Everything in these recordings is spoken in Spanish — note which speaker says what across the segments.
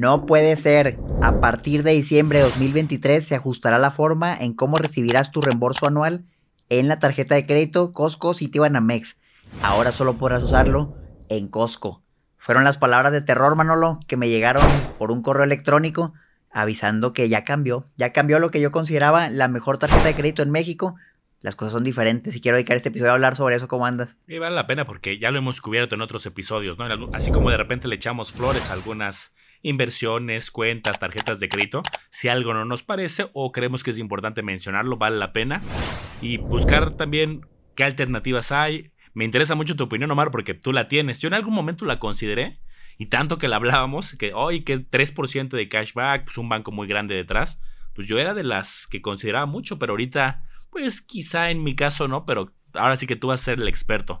Speaker 1: No puede ser. A partir de diciembre de 2023 se ajustará la forma en cómo recibirás tu reembolso anual en la tarjeta de crédito Costco Citibanamex. Ahora solo podrás usarlo en Costco. Fueron las palabras de terror, Manolo, que me llegaron por un correo electrónico avisando que ya cambió. Ya cambió lo que yo consideraba la mejor tarjeta de crédito en México las cosas son diferentes y quiero dedicar este episodio a hablar sobre eso, ¿cómo andas?
Speaker 2: Y vale la pena porque ya lo hemos cubierto en otros episodios, ¿no? Así como de repente le echamos flores a algunas inversiones, cuentas, tarjetas de crédito, si algo no nos parece o creemos que es importante mencionarlo, vale la pena. Y buscar también qué alternativas hay. Me interesa mucho tu opinión, Omar, porque tú la tienes. Yo en algún momento la consideré y tanto que la hablábamos, que hoy que 3% de cashback, pues un banco muy grande detrás, pues yo era de las que consideraba mucho, pero ahorita pues quizá en mi caso no, pero ahora sí que tú vas a ser el experto.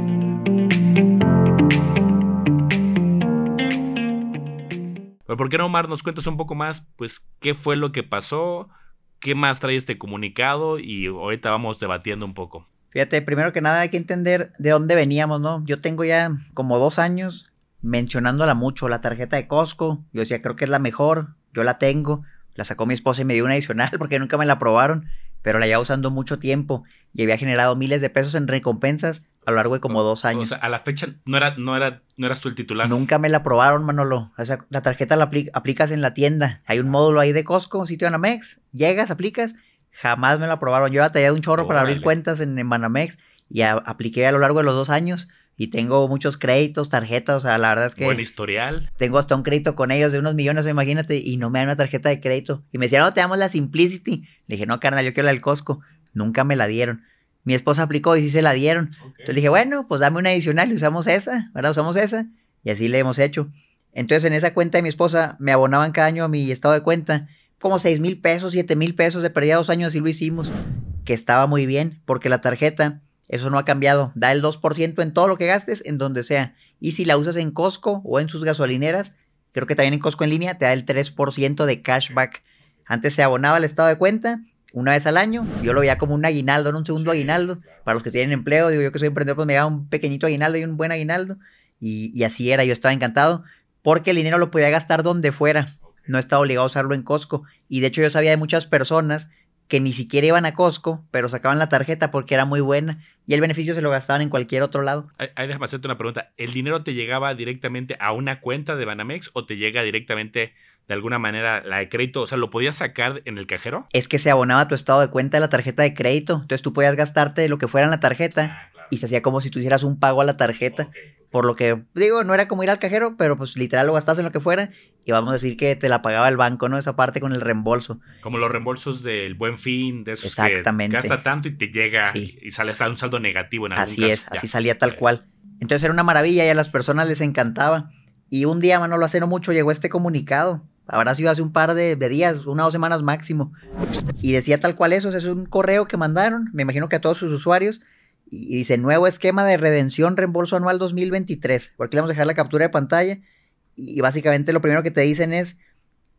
Speaker 2: ¿Por qué no, Omar, nos cuentas un poco más, pues, qué fue lo que pasó? ¿Qué más trae este comunicado? Y ahorita vamos debatiendo un poco.
Speaker 1: Fíjate, primero que nada hay que entender de dónde veníamos, ¿no? Yo tengo ya como dos años mencionándola mucho, la tarjeta de Costco. Yo decía, creo que es la mejor, yo la tengo. La sacó mi esposa y me dio una adicional porque nunca me la aprobaron, pero la llevaba usando mucho tiempo y había generado miles de pesos en recompensas a lo largo de como dos años.
Speaker 2: O sea, a la fecha no era, no era, no eras tú el titular.
Speaker 1: Nunca me la aprobaron, Manolo. O sea, la tarjeta la aplicas en la tienda. Hay un módulo ahí de Costco, sitio de Banamex. Llegas, aplicas. Jamás me la aprobaron. Yo batallé un chorro para abrir cuentas en, Banamex y apliqué a lo largo de los dos años. Y tengo muchos créditos, tarjetas, o sea, la verdad es que...
Speaker 2: Buen historial.
Speaker 1: Tengo hasta un crédito con ellos de unos millones, imagínate, y no me dan una tarjeta de crédito. Y me decían, no, te damos la Simplicity. Le dije, no, carnal, yo quiero la del Costco. Nunca me la dieron. Mi esposa aplicó y sí se la dieron. Entonces dije, bueno, pues dame una adicional y usamos esa, ¿verdad? Usamos esa. Y así le hemos hecho. Entonces en esa cuenta de mi esposa me abonaban cada año a mi estado de cuenta como 6 mil pesos, 7 mil pesos. De perdía dos años y lo hicimos. Que estaba muy bien porque la tarjeta, eso no ha cambiado. Da el 2% en todo lo que gastes, en donde sea. Y si la usas en Costco o en sus gasolineras, creo que también en Costco en línea, te da el 3% de cashback. Antes se abonaba al estado de cuenta una vez al año. Yo lo veía como un aguinaldo, no un segundo aguinaldo. Para los que tienen empleo, digo yo que soy emprendedor, pues me daba un pequeñito aguinaldo y un buen aguinaldo. Y, así era, yo estaba encantado porque el dinero lo podía gastar donde fuera. No estaba obligado a usarlo en Costco. Y de hecho yo sabía de muchas personas que ni siquiera iban a Costco, pero sacaban la tarjeta porque era muy buena y el beneficio se lo gastaban en cualquier otro lado.
Speaker 2: Ahí déjame hacerte una pregunta. ¿El dinero te llegaba directamente a una cuenta de Banamex o te llega directamente de alguna manera la de crédito? O sea, ¿lo podías sacar en el cajero?
Speaker 1: Es que se abonaba tu estado de cuenta de la tarjeta de crédito. Entonces tú podías gastarte lo que fuera en la tarjeta ah, y se hacía como si tú hicieras un pago a la tarjeta. Por lo que, digo, no era como ir al cajero, pero pues literal lo gastas en lo que fuera y vamos a decir que te la pagaba el banco, ¿no? Esa parte con el reembolso.
Speaker 2: Como los reembolsos del buen fin, de esos Exactamente. que gasta tanto y te llega y sale hasta un saldo negativo en algún
Speaker 1: Así es, así salía tal cual. Entonces era una maravilla y a las personas les encantaba. Y un día, lo hace no mucho, llegó este comunicado. Habrá sido hace un par de, días, una o dos semanas máximo. Y decía tal cual eso, es un correo que mandaron, me imagino que a todos sus usuarios y dice, nuevo esquema de redención reembolso anual 2023. Por aquí le vamos a dejar la captura de pantalla. Y básicamente lo primero que te dicen es,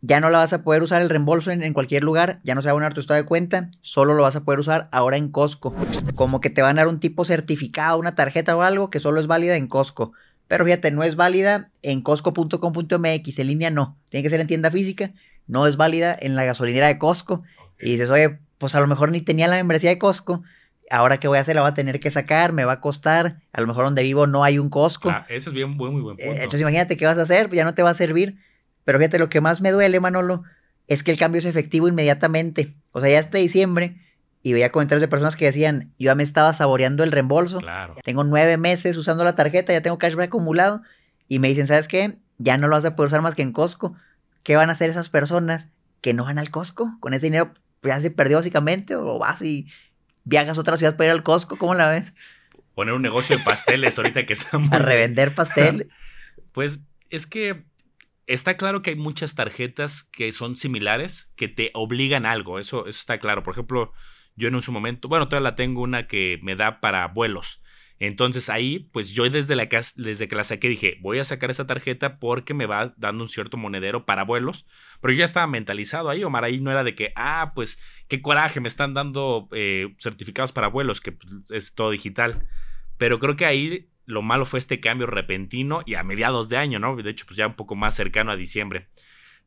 Speaker 1: ya no la vas a poder usar el reembolso en, cualquier lugar, ya no se va a abonar tu estado de cuenta, solo lo vas a poder usar ahora en Costco. Como que te van a dar un tipo certificado, una tarjeta o algo que solo es válida en Costco. Pero fíjate, no es válida en costco.com.mx, en línea no, tiene que ser en tienda física, no es válida en la gasolinera de Costco. Y dices, oye, pues a lo mejor ni tenía la membresía de Costco ahora que voy a hacer la voy a tener que sacar, me va a costar, a lo mejor donde vivo no hay un Costco.
Speaker 2: Ah, ese es bien, muy, muy buen punto.
Speaker 1: Eh, entonces imagínate qué vas a hacer, ya no te va a servir. Pero fíjate, lo que más me duele, Manolo, es que el cambio es efectivo inmediatamente. O sea, ya este diciembre, y veía comentarios de personas que decían, yo ya me estaba saboreando el reembolso.
Speaker 2: Claro.
Speaker 1: Tengo nueve meses usando la tarjeta, ya tengo cashback acumulado. Y me dicen, ¿sabes qué? Ya no lo vas a poder usar más que en Costco. ¿Qué van a hacer esas personas que no van al Costco? Con ese dinero ya se perdió básicamente, o vas y viajas a otra ciudad para ir al Costco, ¿cómo la ves?
Speaker 2: Poner un negocio de pasteles ahorita que estamos.
Speaker 1: A revender pasteles.
Speaker 2: Pues es que está claro que hay muchas tarjetas que son similares, que te obligan a algo, eso, eso está claro. Por ejemplo, yo en un su momento, bueno, todavía la tengo una que me da para vuelos. Entonces ahí, pues yo desde, la, desde que la saqué dije, voy a sacar esa tarjeta porque me va dando un cierto monedero para vuelos. Pero yo ya estaba mentalizado ahí, Omar, ahí no era de que, ah, pues qué coraje, me están dando eh, certificados para vuelos, que pues, es todo digital. Pero creo que ahí lo malo fue este cambio repentino y a mediados de año, ¿no? De hecho, pues ya un poco más cercano a diciembre.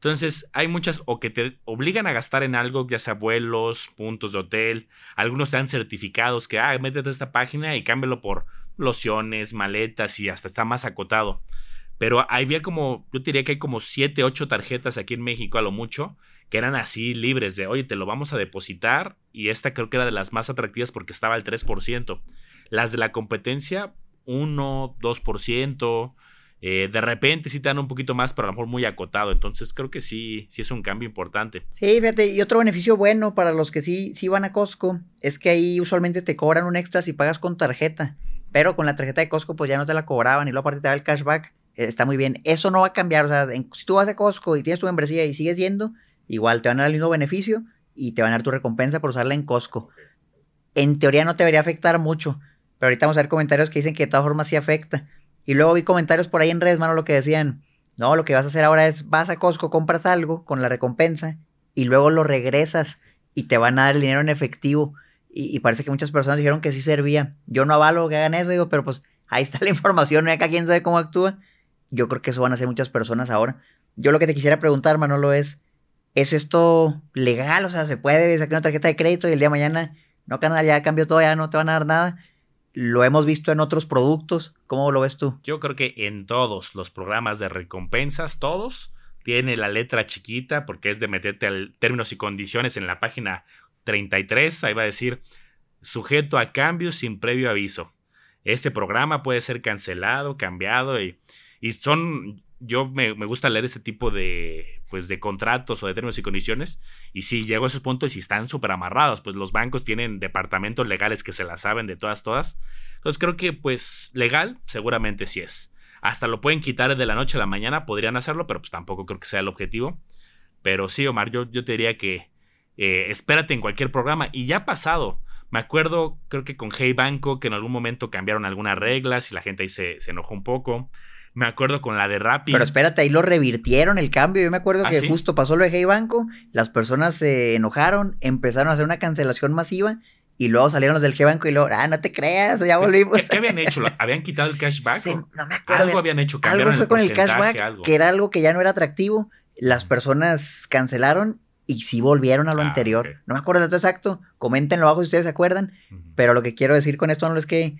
Speaker 2: Entonces, hay muchas o que te obligan a gastar en algo, ya sea vuelos, puntos de hotel. Algunos te dan certificados que, ah, métete esta página y cámbialo por lociones, maletas y hasta está más acotado. Pero había como, yo diría que hay como 7, 8 tarjetas aquí en México a lo mucho, que eran así libres de, oye, te lo vamos a depositar. Y esta creo que era de las más atractivas porque estaba al 3%. Las de la competencia, 1, 2%. Eh, de repente sí te dan un poquito más, pero a lo mejor muy acotado. Entonces creo que sí, sí es un cambio importante.
Speaker 1: Sí, fíjate, y otro beneficio bueno para los que sí, sí van a Costco es que ahí usualmente te cobran un extra si pagas con tarjeta. Pero con la tarjeta de Costco, pues ya no te la cobraban y luego aparte te da el cashback. Eh, está muy bien. Eso no va a cambiar. O sea, si tú vas a Costco y tienes tu membresía y sigues yendo, igual te van a dar el mismo beneficio y te van a dar tu recompensa por usarla en Costco. En teoría no te debería afectar mucho. Pero ahorita vamos a ver comentarios que dicen que de todas formas sí afecta. Y luego vi comentarios por ahí en redes, mano, lo que decían. No, lo que vas a hacer ahora es vas a Costco, compras algo con la recompensa y luego lo regresas y te van a dar el dinero en efectivo. Y, parece que muchas personas dijeron que sí servía. Yo no avalo que hagan eso, digo, pero pues ahí está la información, acá quién sabe cómo actúa. Yo creo que eso van a hacer muchas personas ahora. Yo lo que te quisiera preguntar, Manolo, es, ¿es esto legal? O sea, ¿se puede sacar una tarjeta de crédito y el día de mañana, no, canal, ya cambió todo, ya no te van a dar nada? Lo hemos visto en otros productos. ¿Cómo lo ves tú?
Speaker 2: Yo creo que en todos los programas de recompensas, todos, tiene la letra chiquita porque es de meterte al términos y condiciones en la página 33. Ahí va a decir sujeto a cambios sin previo aviso. Este programa puede ser cancelado, cambiado y, y son yo me, gusta leer ese tipo de, pues, de contratos o de términos y condiciones. Y si llego a esos puntos y están súper amarrados, pues los bancos tienen departamentos legales que se la saben de todas, todas. Entonces creo que, pues, legal, seguramente sí es. Hasta lo pueden quitar de la noche a la mañana, podrían hacerlo, pero pues tampoco creo que sea el objetivo. Pero sí, Omar, yo, yo te diría que eh, espérate en cualquier programa. Y ya ha pasado. Me acuerdo, creo que con Hey Banco, que en algún momento cambiaron algunas reglas y la gente ahí se, se enojó un poco. Me acuerdo con la de Rappi.
Speaker 1: Pero espérate, ahí lo revirtieron el cambio. Yo me acuerdo ¿Ah, que justo pasó lo de Hey Banco, las personas se enojaron, empezaron a hacer una cancelación masiva y luego salieron los del Hey Banco y luego, ah, no te creas, ya volvimos.
Speaker 2: ¿Qué, habían hecho? ¿Habían quitado el cashback?
Speaker 1: no me acuerdo.
Speaker 2: Algo habían hecho,
Speaker 1: cambiaron Algo fue con el cashback, que era algo que ya no era atractivo. Las personas cancelaron y sí volvieron a lo ah, anterior. No me acuerdo de todo exacto. Coméntenlo abajo si ustedes se acuerdan. Pero lo que quiero decir con esto no es que,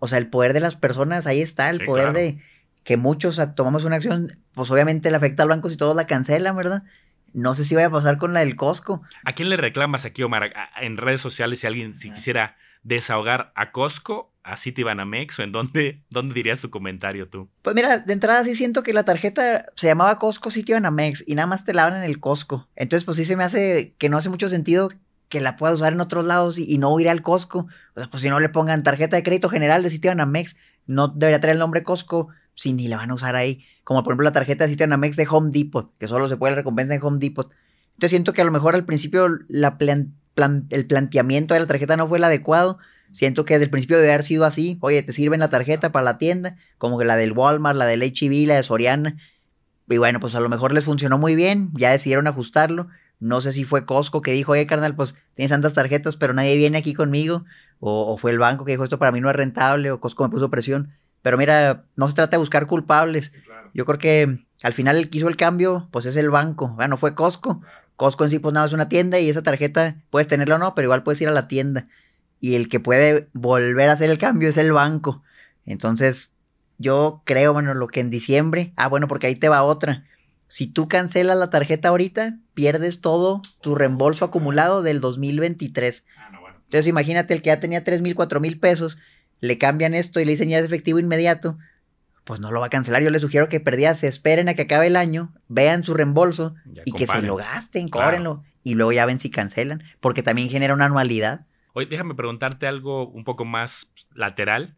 Speaker 1: o sea, el poder de las personas, ahí está, el poder de que muchos tomamos una acción, pues obviamente le afecta al banco si todos la cancelan, ¿verdad? No sé si vaya a pasar con la del Costco.
Speaker 2: ¿A quién le reclamas aquí, Omar? En redes sociales, si alguien si quisiera desahogar a Costco, a Citibanamex o en dónde, dónde dirías tu comentario tú?
Speaker 1: Pues mira, de entrada sí siento que la tarjeta se llamaba Costco Citibanamex y nada más te la dan en el Costco. Entonces, pues sí se me hace que no hace mucho sentido que la puedas usar en otros lados y, no ir al Costco. O sea, pues si no le pongan tarjeta de crédito general de Citibanamex, no debería traer el nombre Costco si ni la van a usar ahí. Como por ejemplo la tarjeta de Amex de Home Depot, que solo se puede la recompensa en Home Depot. Entonces siento que a lo mejor al principio el planteamiento de la tarjeta no fue el adecuado. Siento que desde el principio debe haber sido así. Oye, te sirven la tarjeta para la tienda, como que la del Walmart, la del HB, la de Soriana. Y bueno, pues a lo mejor les funcionó muy bien, ya decidieron ajustarlo. No sé si fue Costco que dijo, oye, carnal, pues tienes tantas tarjetas, pero nadie viene aquí conmigo. O, o, fue el banco que dijo, esto para mí no es rentable, o Costco me puso presión. Pero mira, no se trata de buscar culpables. Yo creo que al final el que hizo el cambio, pues es el banco. Bueno, fue Costco. Costco en sí, pues nada, es una tienda y esa tarjeta puedes tenerla o no, pero igual puedes ir a la tienda. Y el que puede volver a hacer el cambio es el banco. Entonces, yo creo, bueno, lo que en diciembre. Ah, bueno, porque ahí te va otra. Si tú cancelas la tarjeta ahorita, pierdes todo tu reembolso acumulado del 2023. Ah, no. Entonces, imagínate el que ya tenía 3 mil, 4 mil pesos le cambian esto y le dicen ya es efectivo inmediato, pues no lo va a cancelar. Yo les sugiero que perdías, se esperen a que acabe el año, vean su reembolso y que se lo gasten, cóbrenlo y luego ya ven si cancelan, porque también genera una anualidad.
Speaker 2: Oye, déjame preguntarte algo un poco más lateral.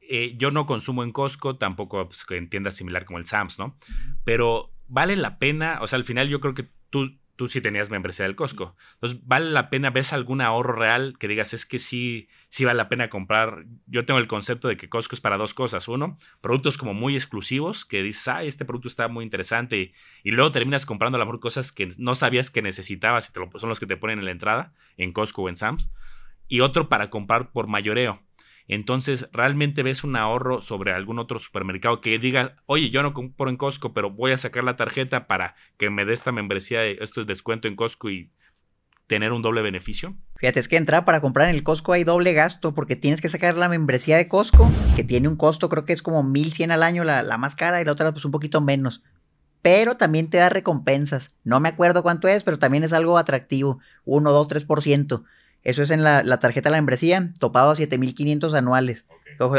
Speaker 2: Eh, yo no consumo en Costco, tampoco pues, en tiendas similar como el Sams, ¿no? Pero vale la pena, o sea, al final yo creo que tú, tú sí tenías membresía del Costco. Entonces, ¿vale la pena? ¿Ves algún ahorro real que digas, es que sí, sí vale la pena comprar? Yo tengo el concepto de que Costco es para dos cosas. Uno, productos como muy exclusivos, que dices, ah, este producto está muy interesante, y, luego terminas comprando a lo mejor cosas que no sabías que necesitabas y te lo, son los que te ponen en la entrada, en Costco o en Sam's. Y otro para comprar por mayoreo entonces, ¿realmente ves un ahorro sobre algún otro supermercado que diga, oye, yo no compro en Costco, pero voy a sacar la tarjeta para que me dé esta membresía, de esto descuento en Costco y tener un doble beneficio?
Speaker 1: Fíjate, es que entrar para comprar en el Costco hay doble gasto porque tienes que sacar la membresía de Costco, que tiene un costo, creo que es como 1100 al año la, la más cara y la otra pues un poquito menos. Pero también te da recompensas. No me acuerdo cuánto es, pero también es algo atractivo. 1, 2, 3%. Eso es en la, tarjeta de la membresía, topado a 7500 anuales.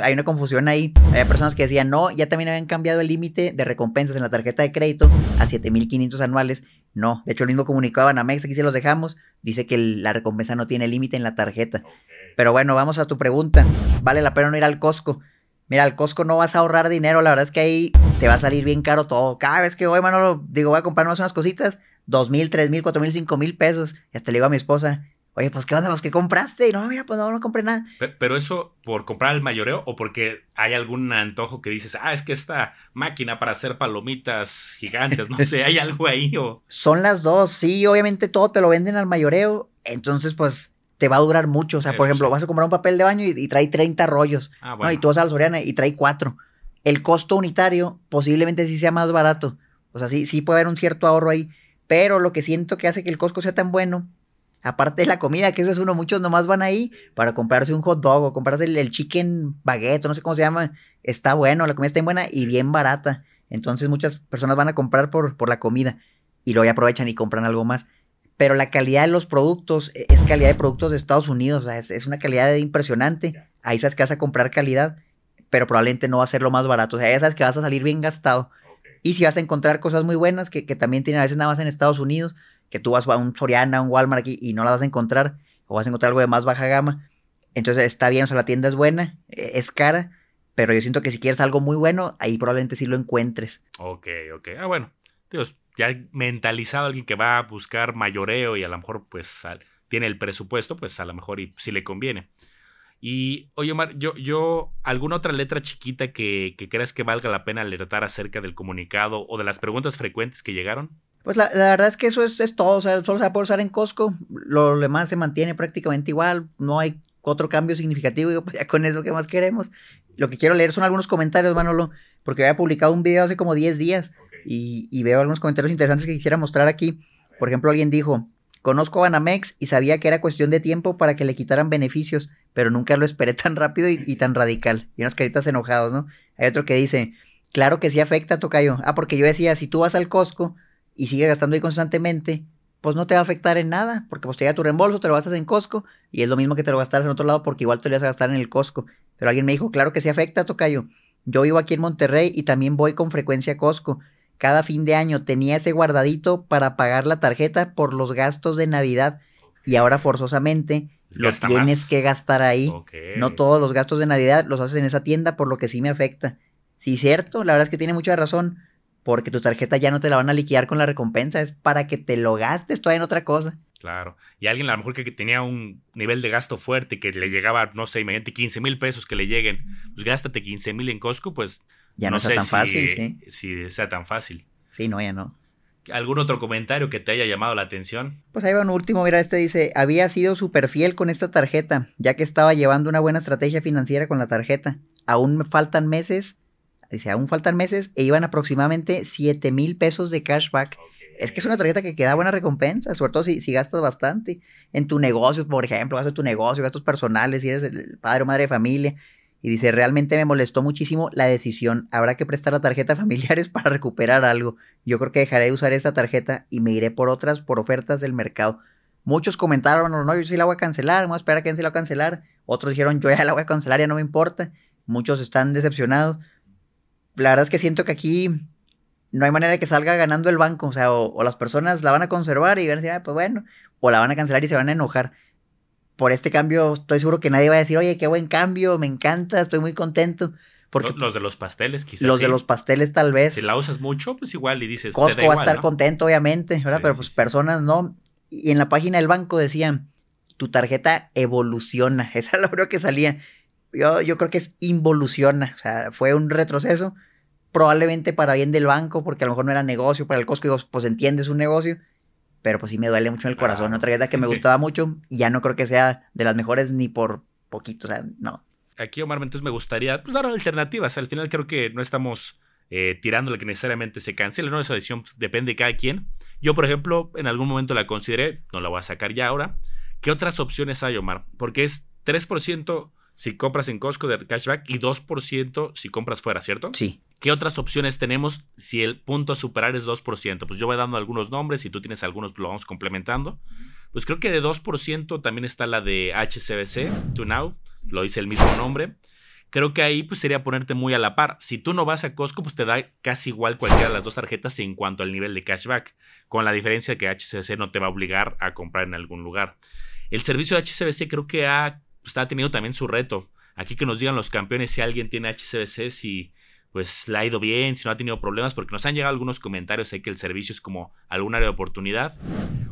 Speaker 1: hay una confusión ahí. Hay personas que decían, no, ya también habían cambiado el límite de recompensas en la tarjeta de crédito a 7500 anuales. No, de hecho, el mismo comunicado a Banamex, aquí se los dejamos, dice que la recompensa no tiene límite en la tarjeta. Pero bueno, vamos a tu pregunta. ¿Vale la pena no ir al Costco? Mira, al Costco no vas a ahorrar dinero, la verdad es que ahí te va a salir bien caro todo. Cada vez que voy, mano, digo, voy a comprarnos unas cositas, dos mil, tres mil, cuatro mil, cinco mil pesos. Y hasta le digo a mi esposa, Oye, pues qué onda, pues qué compraste. Y no, mira, pues no, no compré nada.
Speaker 2: Pero, eso por comprar el mayoreo o porque hay algún antojo que dices, ah, es que esta máquina para hacer palomitas gigantes, no sé, hay algo ahí o.
Speaker 1: Son las dos, sí, obviamente todo te lo venden al mayoreo. Entonces, pues te va a durar mucho. O sea, por ejemplo, vas a comprar un papel de baño y, trae 30 rollos. Ah, bueno. Y tú vas a la Soriana y trae 4. El costo unitario posiblemente sí sea más barato. O sea, sí, sí puede haber un cierto ahorro ahí. Pero lo que siento que hace que el Costco sea tan bueno Aparte de la comida, que eso es uno, muchos nomás van ahí para comprarse un hot dog o comprarse el, chicken baguette, no sé cómo se llama. Está bueno, la comida está buena y bien barata. Entonces muchas personas van a comprar por, por la comida y luego ya aprovechan y compran algo más. Pero la calidad de los productos e, es calidad de productos de Estados Unidos, o sea, es, una calidad impresionante. Ahí sabes que vas a comprar calidad, pero probablemente no va a ser lo más barato. O sea, ya sabes que vas a salir bien gastado. Y si vas a encontrar cosas muy buenas que, que también tienen a veces nada más en Estados Unidos, que tú vas a un Soriana, un Walmart aquí y no la vas a encontrar, o vas a encontrar algo de más baja gama. Entonces está bien, o sea, la tienda es buena, e, es cara, pero yo siento que si quieres algo muy bueno, ahí probablemente sí lo encuentres.
Speaker 2: Ok, ok. Ah, bueno. Dios, ya mentalizado alguien que va a buscar mayoreo y a lo mejor pues tiene el presupuesto, pues a lo mejor y si le conviene. Y oye, Omar, yo, yo, ¿alguna otra letra chiquita que, que creas que valga la pena alertar acerca del comunicado o de las preguntas frecuentes que llegaron?
Speaker 1: Pues la, verdad es que eso es, todo, o sea, solo se va a poder usar en Costco, lo demás se mantiene prácticamente igual, no hay otro cambio significativo, digo, pues ya con eso, ¿qué más queremos? Lo que quiero leer son algunos comentarios, Manolo, porque había publicado un video hace como 10 días y, y, veo algunos comentarios interesantes que quisiera mostrar aquí. Por ejemplo, alguien dijo, conozco a Banamex y sabía que era cuestión de tiempo para que le quitaran beneficios, pero nunca lo esperé tan rápido y, tan radical. Y unas caritas enojados, ¿no? Hay otro que dice, claro que sí afecta, Tocayo. Ah, porque yo decía, si tú vas al Costco y sigue gastando ahí constantemente, pues no te va a afectar en nada, porque pues te llega tu reembolso, te lo gastas en Costco, y es lo mismo que te lo gastas en otro lado, porque igual te lo vas a gastar en el Costco. Pero alguien me dijo, claro que sí afecta, Tocayo. Yo vivo aquí en Monterrey y también voy con frecuencia a Costco. Cada fin de año tenía ese guardadito para pagar la tarjeta por los gastos de Navidad y ahora forzosamente lo tienes que gastar ahí. No todos los gastos de Navidad los haces en esa tienda, por lo que sí me afecta. Sí, cierto, la verdad es que tiene mucha razón porque tu tarjeta ya no te la van a liquidar con la recompensa, es para que te lo gastes todavía en otra cosa.
Speaker 2: Claro. Y alguien a lo mejor que tenía un nivel de gasto fuerte, que le llegaba, no sé, imagínate 15 mil pesos que le lleguen, pues gástate 15 mil en Costco, pues
Speaker 1: ya no, sea tan fácil, sí.
Speaker 2: Si sea tan fácil.
Speaker 1: Sí, no, ya no.
Speaker 2: ¿Algún otro comentario que te haya llamado la atención?
Speaker 1: Pues ahí va un último, mira, este dice, había sido súper fiel con esta tarjeta, ya que estaba llevando una buena estrategia financiera con la tarjeta. Aún me faltan meses Dice, aún faltan meses e iban aproximadamente 7 mil pesos de cashback. Es que es una tarjeta que queda buena recompensa, sobre todo si, si gastas bastante en tu negocio, por ejemplo, gastos tu negocio, gastos personales, si eres el padre o madre de familia. Y dice, realmente me molestó muchísimo la decisión. Habrá que prestar la tarjeta a familiares para recuperar algo. Yo creo que dejaré de usar esa tarjeta y me iré por otras, por ofertas del mercado. Muchos comentaron, no, yo sí la voy a cancelar, vamos a esperar a que se la va a cancelar. Otros dijeron, yo ya la voy a cancelar, ya no me importa. Muchos están decepcionados la verdad es que siento que aquí no hay manera de que salga ganando el banco. O sea, o, las personas la van a conservar y van a decir, ah, pues bueno, o la van a cancelar y se van a enojar. Por este cambio, estoy seguro que nadie va a decir, oye, qué buen cambio, me encanta, estoy muy contento. Porque
Speaker 2: los de los pasteles, quizás.
Speaker 1: Los de los pasteles, tal vez.
Speaker 2: Si la usas mucho, pues igual y dices.
Speaker 1: Costco va a estar contento, obviamente, ¿verdad? Pero pues personas no. Y en la página del banco decían, tu tarjeta evoluciona. Esa es único que salía. Yo, yo creo que es involuciona. O sea, fue un retroceso. Probablemente para bien del banco, porque a lo mejor no era negocio. Para el Costco, pues entiendes un negocio. Pero pues sí me duele mucho en el corazón. Una tarjeta que me gustaba mucho y ya no creo que sea de las mejores ni por poquito. O sea, no
Speaker 2: aquí, Omar, entonces me gustaría pues, dar alternativas. Al final creo que no estamos eh, tirándole que necesariamente se cancele, ¿no? Esa decisión pues, depende de cada quien. Yo, por ejemplo, en algún momento la consideré, no la voy a sacar ya ahora. ¿Qué otras opciones hay, Omar? Porque es 3% si compras en Costco de cashback y 2% si compras fuera, ¿cierto?
Speaker 1: Sí.
Speaker 2: ¿Qué otras opciones tenemos si el punto a superar es 2%? Pues yo voy dando algunos nombres y tú tienes algunos, lo vamos complementando. Pues creo que de 2% también está la de HCBC, To Now, lo dice el mismo nombre. Creo que ahí pues sería ponerte muy a la par. Si tú no vas a Costco, pues te da casi igual cualquiera de las dos tarjetas en cuanto al nivel de cashback, con la diferencia que HCBC no te va a obligar a comprar en algún lugar. El servicio de HCBC creo que ha, pues, ha tenido también su reto. Aquí que nos digan los campeones si alguien tiene HCBC, si pues le ha ido bien, si no ha tenido problemas, porque nos han llegado algunos comentarios de que el servicio es como algún área de oportunidad.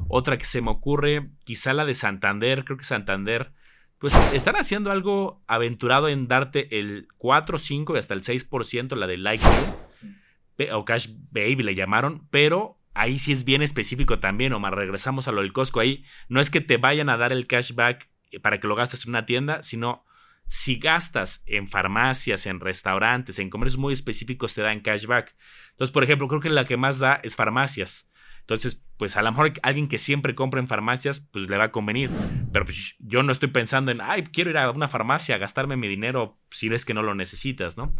Speaker 2: Otra que se me ocurre, quizá la de Santander, creo que Santander pues están haciendo algo aventurado en darte el 4, 5 y hasta el 6%, la de Like o Cash Baby le llamaron, pero ahí sí es bien específico también, Omar, regresamos a lo del Costco, ahí no es que te vayan a dar el cashback para que lo gastes en una tienda, sino si gastas en farmacias, en restaurantes, en comercios muy específicos, te dan cashback. Entonces, por ejemplo, creo que la que más da es farmacias. Entonces, pues a lo mejor alguien que siempre compra en farmacias, pues le va a convenir. Pero pues yo no estoy pensando en, ay, quiero ir a una farmacia a gastarme mi dinero si ves que no lo necesitas, ¿no?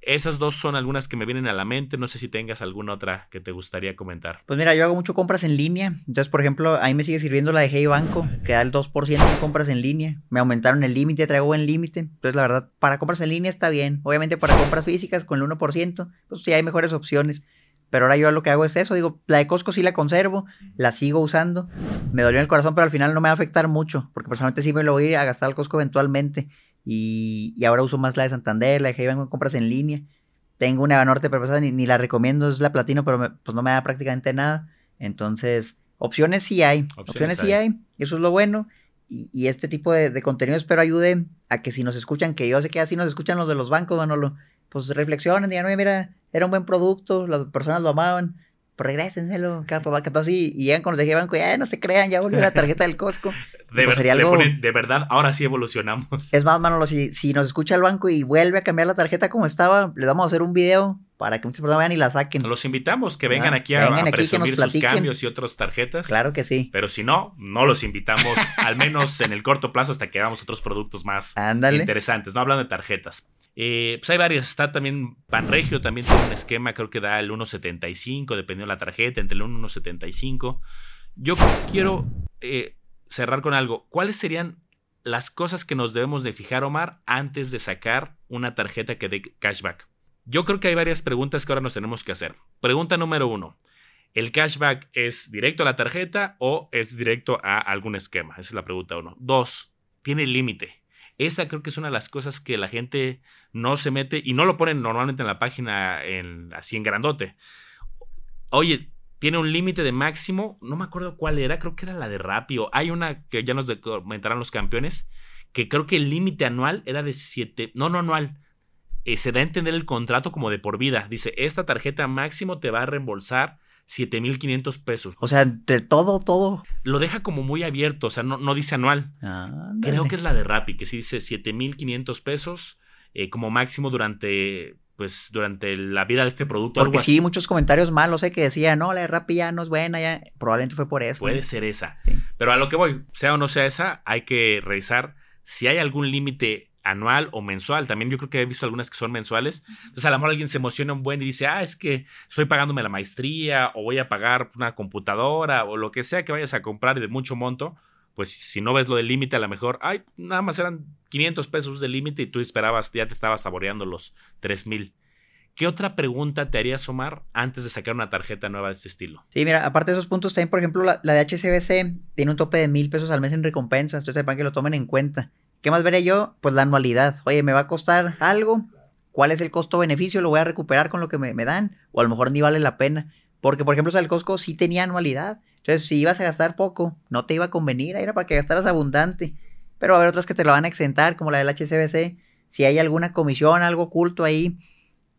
Speaker 2: Esas dos son algunas que me vienen a la mente. No sé si tengas alguna otra que te gustaría comentar.
Speaker 1: Pues mira, yo hago mucho compras en línea. Entonces, por ejemplo, ahí me sigue sirviendo la de Hey Banco, que da el 2% de compras en línea. Me aumentaron el límite, traigo buen límite. Entonces, la verdad, para compras en línea está bien. Obviamente, para compras físicas con el 1%, pues sí hay mejores opciones. Pero ahora yo lo que hago es eso, digo, la de Costco sí la conservo, la sigo usando, me dolió en el corazón, pero al final no me va a afectar mucho, porque personalmente sí me lo voy a a gastar al Costco eventualmente. Y, ahora uso más la de Santander, la de Hey con compras en línea. Tengo una Norte, pero pues, ni, ni, la recomiendo, es la Platino, pero pues no me da prácticamente nada. Entonces, opciones sí hay, opciones, sí hay, eso es lo bueno. Y, este tipo de, de, contenido espero ayude a que si nos escuchan, que yo sé que así nos escuchan los de los bancos, Manolo, pues reflexionen, digan, oye, mira, era un buen producto, las personas lo amaban, pues regrésenselo, capaz y, y llegan con los de banco y ya no se crean, ya volvió la tarjeta del Costco.
Speaker 2: De, pues de verdad, ahora sí evolucionamos.
Speaker 1: Es más, Manolo, si, si nos escucha el banco y vuelve a cambiar la tarjeta como estaba, le vamos a hacer un video para que muchas personas vayan y la saquen.
Speaker 2: Los invitamos que vengan aquí a, presumir sus cambios y otras tarjetas.
Speaker 1: Claro que sí.
Speaker 2: Pero si no, no los invitamos, al menos en el corto plazo, hasta que hagamos otros productos más interesantes. No hablando de tarjetas. Eh, pues hay varias. Está también Panregio, también tiene un esquema, creo que da el 1.75, dependiendo de la tarjeta, entre el 1 y 1.75. Yo quiero eh, cerrar con algo. ¿Cuáles serían las cosas que nos debemos de fijar, Omar, antes de sacar una tarjeta que dé cashback? Yo creo que hay varias preguntas que ahora nos tenemos que hacer. Pregunta número uno. ¿El cashback es directo a la tarjeta o es directo a algún esquema? Esa es la pregunta uno. Dos, ¿tiene límite? Esa creo que es una de las cosas que la gente no se mete y no lo ponen normalmente en la página en, así en grandote. Oye, tiene un límite de máximo, no me acuerdo cuál era, creo que era la de Rapio. Hay una que ya nos comentarán los campeones, que creo que el límite anual era de 7, no, no anual, eh, se da a entender el contrato como de por vida. Dice, esta tarjeta máximo te va a reembolsar 7.500 pesos.
Speaker 1: O sea, de todo, todo.
Speaker 2: Lo deja como muy abierto, o sea, no, no dice anual. Creo que es la de Rappi, que sí dice 7.500 pesos eh, como máximo durante pues durante la vida de este producto.
Speaker 1: Porque sí, muchos comentarios malos, sé eh, que decían, no, la Rappi ya no es buena, ya probablemente fue por eso.
Speaker 2: Puede ser esa. Pero a lo que voy, sea o no sea esa, hay que revisar si hay algún límite anual o mensual. También yo creo que he visto algunas que son mensuales. Entonces a lo mejor alguien se emociona un buen y dice, ah, es que estoy pagándome la maestría o voy a pagar una computadora o lo que sea que vayas a comprar de mucho monto. Pues si no ves lo del límite, a lo mejor, ay, nada más eran 500 pesos de límite y tú esperabas, ya te estabas saboreando los 3000. ¿Qué otra pregunta te haría Omar antes de sacar una tarjeta nueva de este estilo?
Speaker 1: Sí, mira, aparte de esos puntos, también, por ejemplo, la, de HCBC tiene un tope de mil pesos al mes en recompensas, entonces para que lo tomen en cuenta. ¿Qué más veré yo? Pues la anualidad. Oye, me va a costar algo. cuál es el costo-beneficio, lo voy a recuperar con lo que me, me, dan, o a lo mejor ni vale la pena. Porque, por ejemplo, o sea, el Costco sí tenía anualidad. Entonces, si ibas a gastar poco, no te iba a convenir, era para que gastaras abundante. Pero va a haber otras que te lo van a exentar, como la del HCBC. Si hay alguna comisión, algo oculto ahí.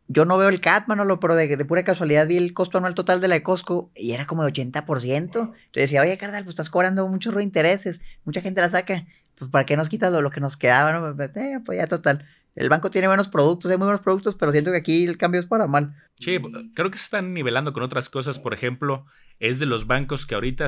Speaker 1: Yo no veo el CAT, Manolo, pero de, de, pura casualidad vi el costo anual total de la de Costco y era como de 80%. Entonces decía, oye, carnal, pues estás cobrando muchos reintereses, mucha gente la saca. Pues, ¿para qué nos quitas lo, lo que nos quedaba? No? Pues, eh, pues ya, total. El banco tiene buenos productos, hay muy buenos productos, pero siento que aquí el cambio es para mal.
Speaker 2: Sí, creo que se están nivelando con otras cosas. Por ejemplo, es de los bancos que ahorita,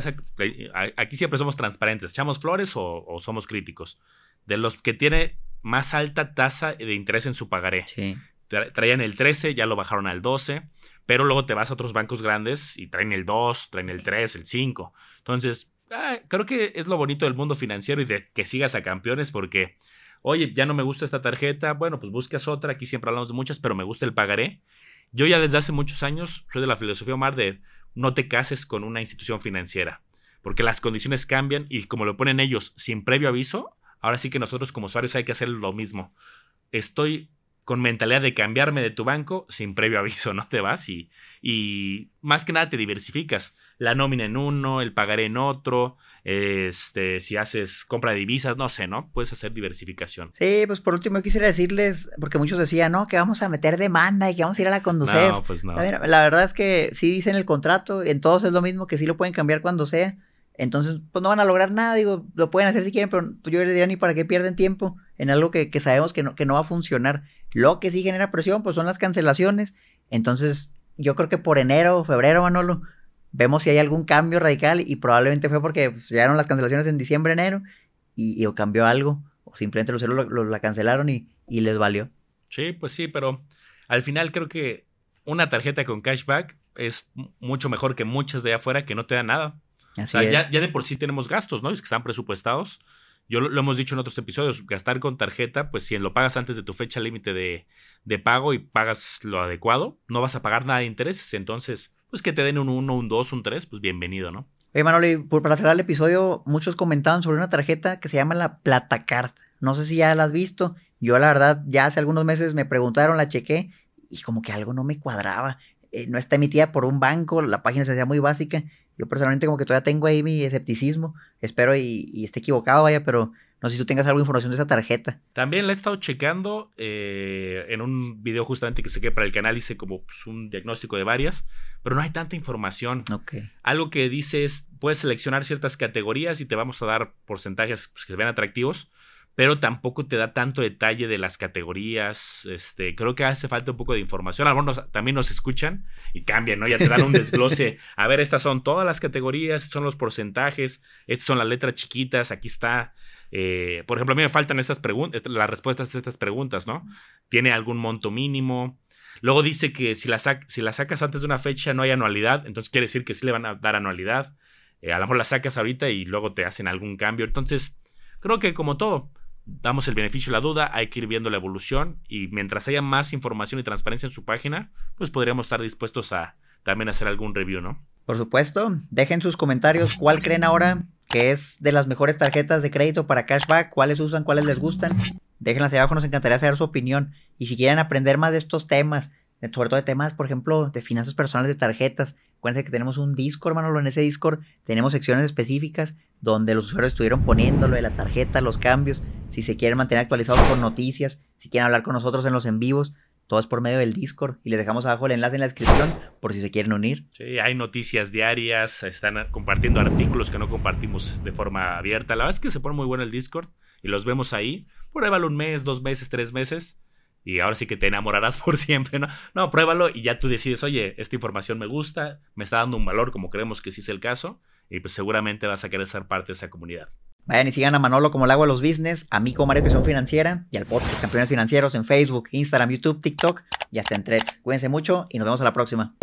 Speaker 2: aquí siempre somos transparentes, echamos flores o, o somos críticos. De los que tiene más alta tasa de interés en su pagaré.
Speaker 1: Sí
Speaker 2: traían el 13, ya lo bajaron al 12, pero luego te vas a otros bancos grandes y traen el 2, traen el 3, el 5. Entonces, ah, creo que es lo bonito del mundo financiero y de que sigas a campeones porque, oye, ya no me gusta esta tarjeta, bueno, pues buscas otra, aquí siempre hablamos de muchas, pero me gusta el pagaré. Yo ya desde hace muchos años soy de la filosofía Omar de no te cases con una institución financiera, porque las condiciones cambian y como lo ponen ellos sin previo aviso, ahora sí que nosotros como usuarios hay que hacer lo mismo. Estoy con mentalidad de cambiarme de tu banco sin previo aviso, no te vas y, y más que nada te diversificas. La nómina en uno, el pagaré en otro, este, si haces compra de divisas, no sé, ¿no? Puedes hacer diversificación.
Speaker 1: Sí, pues por último quisiera decirles, porque muchos decían, no, que vamos a meter demanda y que vamos a ir a la conducir.
Speaker 2: No, pues no.
Speaker 1: La, la verdad es que sí dicen el contrato, en todos es lo mismo, que sí lo pueden cambiar cuando sea. Entonces, pues no van a lograr nada, digo, lo pueden hacer si quieren, pero yo les diría ni para qué pierden tiempo en algo que, que sabemos que no, que no va a funcionar. Lo que sí genera presión, pues son las cancelaciones. Entonces, yo creo que por enero o febrero, Manolo, vemos si hay algún cambio radical y probablemente fue porque pues, llegaron las cancelaciones en diciembre, enero y, o cambió algo, o simplemente los ceros lo, la cancelaron y, y les valió.
Speaker 2: Sí, pues sí, pero al final creo que una tarjeta con cashback es mucho mejor que muchas de afuera que no te dan nada.
Speaker 1: Así
Speaker 2: o sea,
Speaker 1: es.
Speaker 2: ya, ya, de por sí tenemos gastos, ¿no? Es que están presupuestados. Yo lo, lo, hemos dicho en otros episodios, gastar con tarjeta, pues si lo pagas antes de tu fecha límite de, de, pago y pagas lo adecuado, no vas a pagar nada de intereses. Entonces, pues que te den un 1, un 2, un 3, pues bienvenido, ¿no?
Speaker 1: Oye, Manolo, para cerrar el episodio, muchos comentaban sobre una tarjeta que se llama la Platacard. No sé si ya la has visto. Yo, la verdad, ya hace algunos meses me preguntaron, la chequé y como que algo no me cuadraba. Eh, no está emitida por un banco, la página se hacía muy básica. Yo personalmente como que todavía tengo ahí mi escepticismo. Espero y, y esté equivocado, vaya, pero no sé si tú tengas algo de información de esa tarjeta.
Speaker 2: También la he estado checando eh, en un video justamente que saqué para el canal. Hice como pues, un diagnóstico de varias, pero no hay tanta información.
Speaker 1: Okay.
Speaker 2: Algo que dice es, puedes seleccionar ciertas categorías y te vamos a dar porcentajes pues, que se vean atractivos, pero tampoco te da tanto detalle de las categorías. Este, creo que hace falta un poco de información. Algunos también nos escuchan y cambian, ¿no? Ya te dan un desglose. A ver, estas son todas las categorías, estos son los porcentajes, estas son las letras chiquitas, aquí está. Eh, por ejemplo, a mí me faltan estas preguntas, las respuestas a estas preguntas, ¿no? ¿Tiene algún monto mínimo? Luego dice que si la, sacas antes de una fecha no hay anualidad, entonces quiere decir que sí le van a dar anualidad. Eh, a lo mejor la sacas ahorita y luego te hacen algún cambio. Entonces, creo que como todo, damos el beneficio de la duda, hay que ir viendo la evolución y mientras haya más información y transparencia en su página, pues podríamos estar dispuestos a también hacer algún review, ¿no?
Speaker 1: Por supuesto, dejen sus comentarios cuál creen ahora que es de las mejores tarjetas de crédito para cashback, cuáles usan, cuáles les gustan. Déjenlas ahí abajo, nos encantaría saber su opinión. Y si quieren aprender más de estos temas, sobre todo de temas, por ejemplo, de finanzas personales de tarjetas, acuérdense que tenemos un Discord, Manolo, en ese Discord tenemos secciones específicas donde los usuarios estuvieron poniéndolo de la tarjeta, los cambios, si se quieren mantener actualizados con noticias, si quieren hablar con nosotros en los en vivos, todo es por medio del Discord y les dejamos abajo el enlace en la descripción por si se quieren unir.
Speaker 2: Sí, hay noticias diarias, están compartiendo artículos que no compartimos de forma abierta. La verdad es que se pone muy bueno el Discord y los vemos ahí. Pruébalo un mes, dos meses, tres meses y ahora sí que te enamorarás por siempre, ¿no? No, pruébalo y ya tú decides, oye, esta información me gusta, me está dando un valor como creemos que sí es el caso y pues seguramente vas a querer ser parte de esa comunidad.
Speaker 1: Vayan y sigan a Manolo como el agua de los business, a mí como Mario Educación Financiera y al podcast Campeones Financieros en Facebook, Instagram, YouTube, TikTok y hasta en Threads. Cuídense mucho y nos vemos a la próxima.